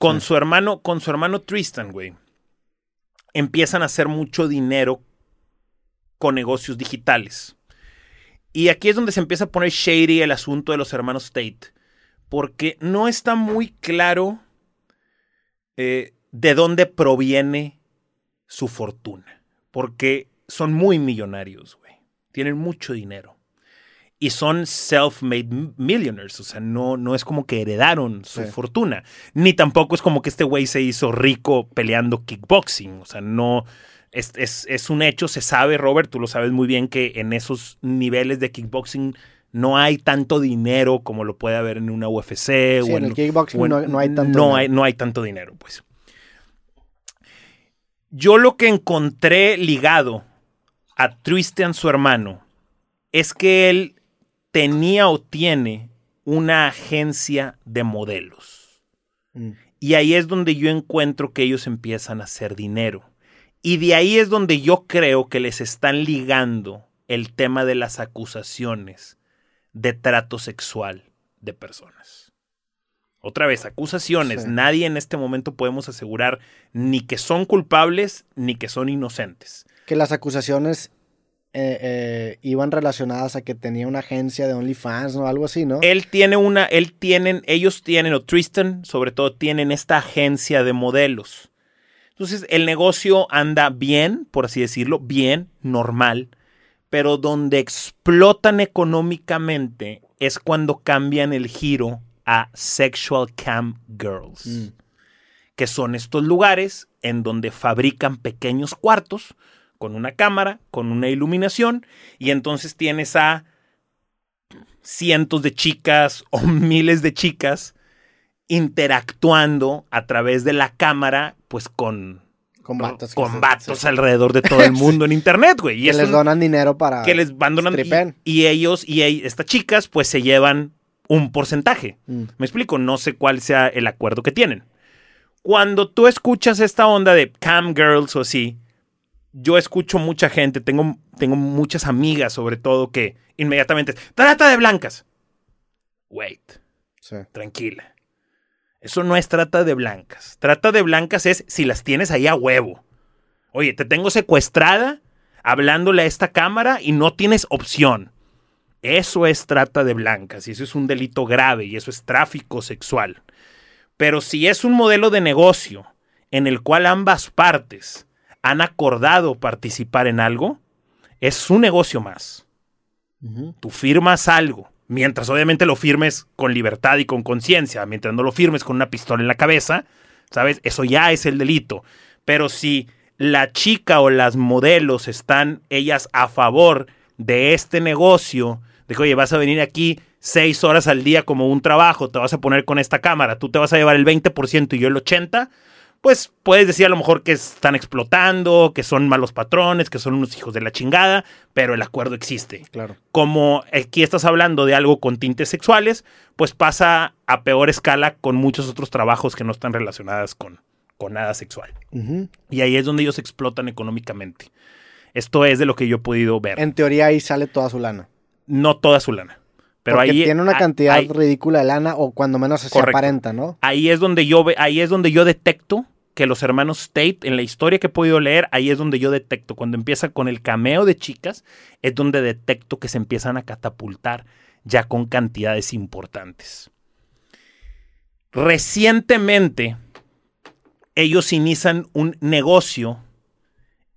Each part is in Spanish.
Con su hermano, con su hermano Tristan, güey. Empiezan a hacer mucho dinero con negocios digitales. Y aquí es donde se empieza a poner shady el asunto de los hermanos Tate. Porque no está muy claro eh, de dónde proviene su fortuna. Porque son muy millonarios, güey. Tienen mucho dinero. Y son self-made millionaires. O sea, no, no es como que heredaron su Sí. fortuna. Ni tampoco es como que este güey se hizo rico peleando kickboxing. O sea, no. Es, es- es un hecho, se sabe, Robert, tú lo sabes muy bien, que en esos niveles de kickboxing no hay tanto dinero como lo puede haber en una UFC. Sí, o en el kickboxing no- no hay tanto no dinero. hay, no hay tanto dinero, pues. Yo lo que encontré ligado a Tristan, su hermano, es que él tenía o tiene una agencia de modelos. Mm. Y ahí es donde yo encuentro que ellos empiezan a hacer dinero. Y de ahí es donde yo creo que les están ligando el tema de las acusaciones de trato sexual de personas. Otra vez, acusaciones. Sí. Nadie en este momento podemos asegurar ni que son culpables ni que son inocentes. Que las acusaciones eh, eh, iban relacionadas a que tenía una agencia de OnlyFans o algo así, ¿no? Él tiene una, él tienen, ellos tienen, o Tristan sobre todo, tienen esta agencia de modelos. Entonces, el negocio anda bien, por así decirlo, bien, normal, pero donde explotan económicamente es cuando cambian el giro a sexual cam girls, Mm. que son estos lugares en donde fabrican pequeños cuartos con una cámara, con una iluminación, y entonces tienes a cientos de chicas o miles de chicas interactuando a través de la cámara, pues con, con vatos. con se- vatos se- alrededor de todo el mundo en internet, güey. Y que es les un- donan dinero para... que les van donando- y, y ellos y estas chicas pues se llevan un porcentaje. Mm. Me explico, no sé cuál sea el acuerdo que tienen. Cuando tú escuchas esta onda de cam girls o así, yo escucho mucha gente, tengo, tengo muchas amigas sobre todo que inmediatamente, trata de blancas. Wait, Sí. tranquila. Eso no es trata de blancas. Trata de blancas es si las tienes ahí a huevo. Oye, te tengo secuestrada hablándole a esta cámara y no tienes opción. Eso es trata de blancas y eso es un delito grave y eso es tráfico sexual. Pero si es un modelo de negocio en el cual ambas partes han acordado participar en algo, es su negocio más. Tú firmas algo, mientras obviamente lo firmes con libertad y con conciencia, mientras no lo firmes con una pistola en la cabeza, ¿sabes? Eso ya es el delito. Pero si la chica o las modelos están ellas a favor de este negocio, de que, oye, vas a venir aquí seis horas al día como un trabajo, te vas a poner con esta cámara, tú te vas a llevar el 20% y yo el 80%, pues puedes decir a lo mejor que están explotando, que son malos patrones, que son unos hijos de la chingada, pero el acuerdo existe Claro. como aquí estás hablando de algo con tintes sexuales, pues pasa a peor escala con muchos otros trabajos que no están relacionados con, con nada sexual. Y ahí es donde ellos explotan económicamente. Esto es de lo que yo he podido ver. En teoría ahí sale toda su lana. No toda su lana. Pero Porque ahí tiene una cantidad ahí- ridícula de lana o cuando menos se aparenta, ¿no? ahí es donde yo ve, ahí es donde yo detecto que los hermanos Tate, en la historia que he podido leer, ahí es donde yo detecto. Cuando empieza con el cameo de chicas, es donde detecto que se empiezan a catapultar ya con cantidades importantes. Recientemente, ellos inician un negocio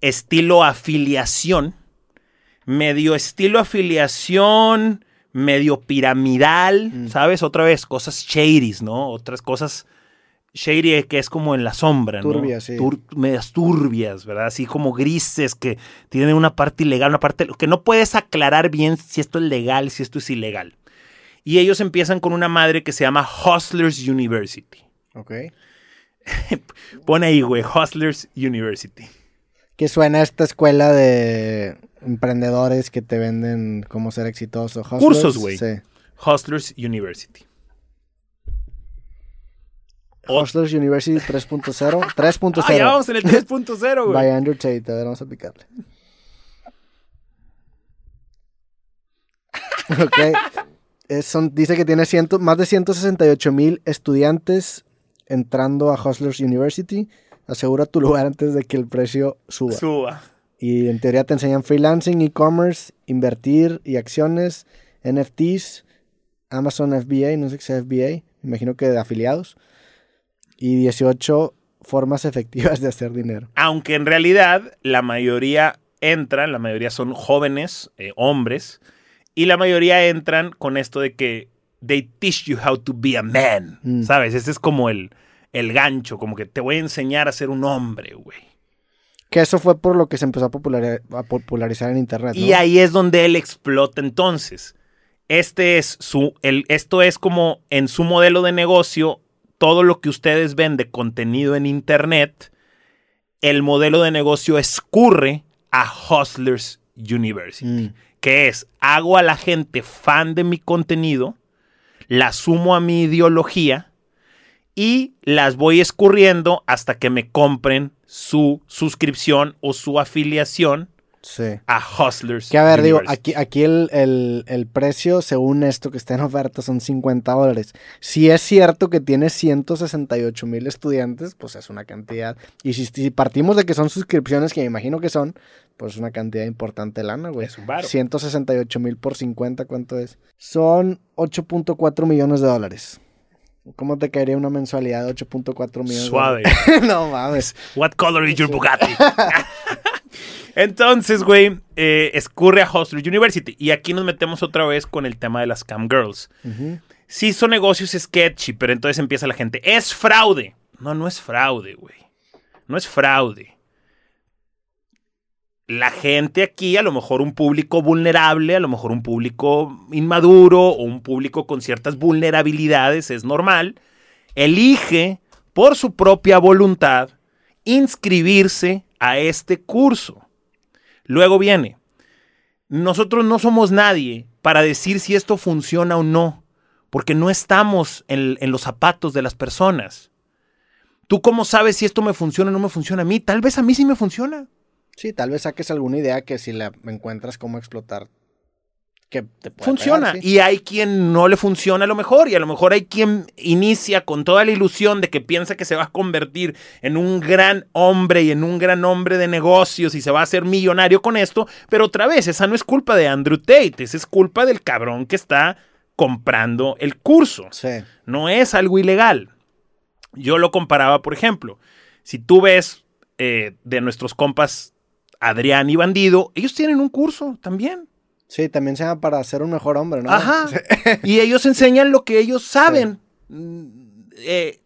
estilo afiliación, medio estilo afiliación, medio piramidal, Mm. ¿sabes? Otra vez, cosas shady, ¿no? Otras cosas shady que es como en la sombra, ¿no? Turbias, sí. Tur- medias turbias, ¿verdad? Así como grises que tienen una parte ilegal, una parte que no puedes aclarar bien si esto es legal, si esto es ilegal. Y ellos empiezan con una madre que se llama Hustlers University. Ok. Pone ahí, güey, Hustlers University. Que suena a esta escuela de emprendedores que te venden cómo ser exitoso. Hustlers, Cursos, güey. Sí. Hustlers University. Hustlers University 3.0. 3.0. Ah, ya vamos en el 3.0, güey. By Andrew Tate. A ver, vamos a picarle. ok. Es- son, dice que tiene ciento, más de 168 mil estudiantes entrando a Hustlers University. Asegura tu lugar antes de que el precio suba. Suba. Y en teoría te enseñan freelancing, e-commerce, invertir y acciones, NFTs, Amazon FBA, no sé qué sea FBA, imagino que de afiliados. Y 18 formas efectivas de hacer dinero. Aunque en realidad la mayoría entran, la mayoría son jóvenes, eh, hombres, y la mayoría entran con esto de que they teach you how to be a man, Mm. ¿sabes? Ese es como el, el gancho, como que te voy a enseñar a ser un hombre, güey. Que eso fue por lo que se empezó a, populari- a popularizar en internet. ¿no? Y ahí es donde él explota entonces. Este es su, el, esto es como en su modelo de negocio, todo lo que ustedes ven de contenido en internet, el modelo de negocio escurre a Hustlers University, Mm. que es, hago a la gente fan de mi contenido, la sumo a mi ideología y las voy escurriendo hasta que me compren su suscripción o su afiliación Sí. a Hustlers. Que a ver, digo, aquí, aquí el, el- el precio, según esto que está en oferta, son 50 dólares. Si es cierto que tiene 168 mil estudiantes, pues es una cantidad. Y si, si partimos de que son suscripciones, que me imagino que son, pues es una cantidad importante de lana, güey. Es un varo. 168 mil por 50, ¿cuánto es? Son 8.4 millones de dólares. ¿Cómo te caería una mensualidad de 8.4 millones? Suave. no mames. What color is your Bugatti? Entonces, güey, eh, escurre a Hustlers University. Y aquí nos metemos otra vez con el tema de las cam girls. Sí, son negocios sketchy, pero entonces empieza la gente. Es fraude. No, no es fraude, güey. No es fraude. La gente aquí, a lo mejor un público vulnerable, a lo mejor un público inmaduro o un público con ciertas vulnerabilidades, es normal, elige por su propia voluntad inscribirse a este curso. Luego viene, nosotros no somos nadie para decir si esto funciona o no, porque no estamos en, en los zapatos de las personas. ¿Tú cómo sabes si esto me funciona o no me funciona a mí? Tal vez a mí sí me funciona. Sí, tal vez saques alguna idea que si la encuentras cómo explotar, que te Funciona. pegar, sí. Y hay quien no le funciona a lo mejor. Y a lo mejor hay quien inicia con toda la ilusión de que piensa que se va a convertir en un gran hombre y en un gran hombre de negocios y se va a hacer millonario con esto. Pero otra vez, esa no es culpa de Andrew Tate. Esa es culpa del cabrón que está comprando el curso. Sí. No es algo ilegal. Yo lo comparaba, por ejemplo, si tú ves eh, de nuestros compas Adrián y Bandido, ellos tienen un curso también. Sí, también se llama para ser un mejor hombre, ¿no? Ajá. Y ellos enseñan lo que ellos saben. Mm, eh,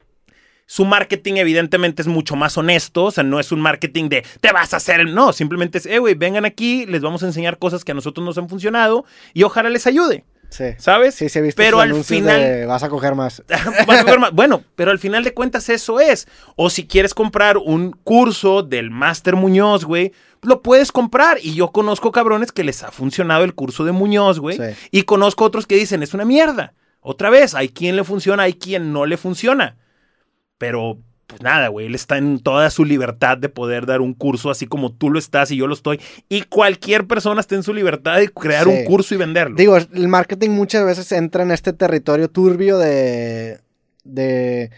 su marketing evidentemente es mucho más honesto, o sea, no es un marketing de te vas a hacer, el-". no, simplemente es, eh, güey, vengan aquí, les vamos a enseñar cosas que a nosotros nos han funcionado y ojalá les ayude, Sí. ¿sabes? Sí, se ha visto Pero al final, de vas a coger más. Vas a coger más. Bueno, pero al final de cuentas eso es. O si quieres comprar un curso del Master Muñoz, güey, lo puedes comprar. Y yo conozco cabrones que les ha funcionado el curso de Muñoz, güey. Sí. Y conozco otros que dicen, es una mierda. Otra vez, hay quien le funciona, hay quien no le funciona. Pero, pues nada, güey, él está en toda su libertad de poder dar un curso así como tú lo estás y yo lo estoy. Y cualquier persona está en su libertad de crear Sí. un curso y venderlo. Digo, el marketing muchas veces entra en este territorio turbio de. de.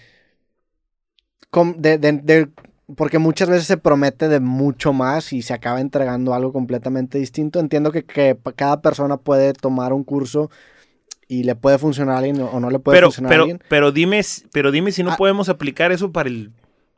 de, de- de- porque muchas veces se promete de mucho más y se acaba entregando algo completamente distinto. Entiendo que, que cada persona puede tomar un curso y le puede funcionar a alguien o no le puede pero, funcionar pero, a alguien. pero dime, pero dime si no Ah. podemos aplicar eso para el,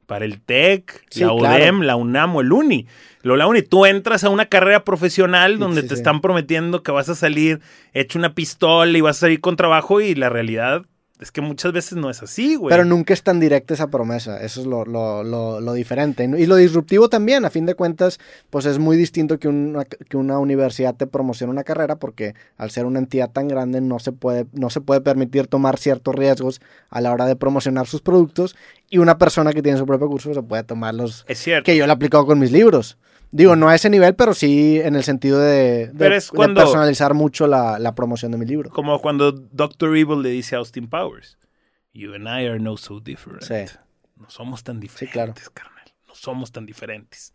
para el TEC, Sí, la claro. UDEM, la UNAM o el UNI. Lo la UNI, tú entras a una carrera profesional donde Sí, te sí. están prometiendo que vas a salir hecho una pistola y vas a salir con trabajo y la realidad es que muchas veces no es así, güey. Pero nunca es tan directa esa promesa, eso es lo, lo, lo, lo diferente. Y lo disruptivo también, a fin de cuentas, pues es muy distinto que una, que una universidad te promocione una carrera porque al ser una entidad tan grande no se, puede, no se puede permitir tomar ciertos riesgos a la hora de promocionar sus productos y una persona que tiene su propio curso se puede tomar los es cierto. que yo lo he aplicado con mis libros. Digo, no a ese nivel, pero sí en el sentido de, de- Pero es de cuando- personalizar mucho la, la promoción de mi libro. Como cuando Doctor Evil le dice a Austin Powers, You and I are no so different. Sí. No somos tan diferentes, claro. carnal. No somos tan diferentes.